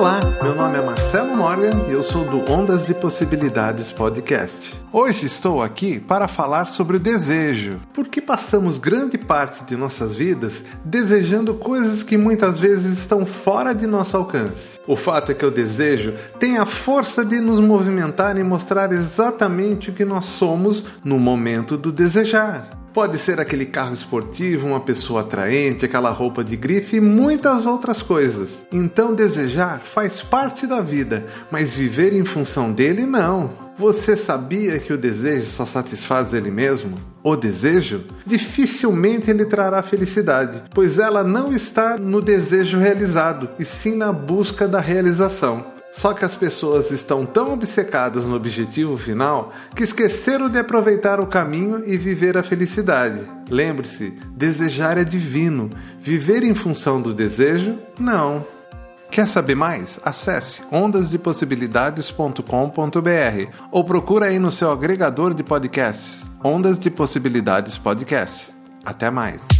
Olá, meu nome é Marcelo Morgan e eu sou do Ondas de Possibilidades Podcast. Hoje estou aqui para falar sobre o desejo, porque passamos grande parte de nossas vidas desejando coisas que muitas vezes estão fora de nosso alcance. O fato é que o desejo tem a força de nos movimentar e mostrar exatamente o que nós somos no momento do desejar. Pode ser aquele carro esportivo, uma pessoa atraente, aquela roupa de grife e muitas outras coisas. Então, desejar faz parte da vida, mas viver em função dele não. Você sabia que o desejo só satisfaz ele mesmo? O desejo? Dificilmente ele trará felicidade, pois ela não está no desejo realizado, e sim na busca da realização. Só que as pessoas estão tão obcecadas no objetivo final que esqueceram de aproveitar o caminho e viver a felicidade. Lembre-se, desejar é divino, viver em função do desejo, não. Quer saber mais? Acesse ondasdepossibilidades.com.br ou procura aí no seu agregador de podcasts, Ondas de Possibilidades Podcast. Até mais!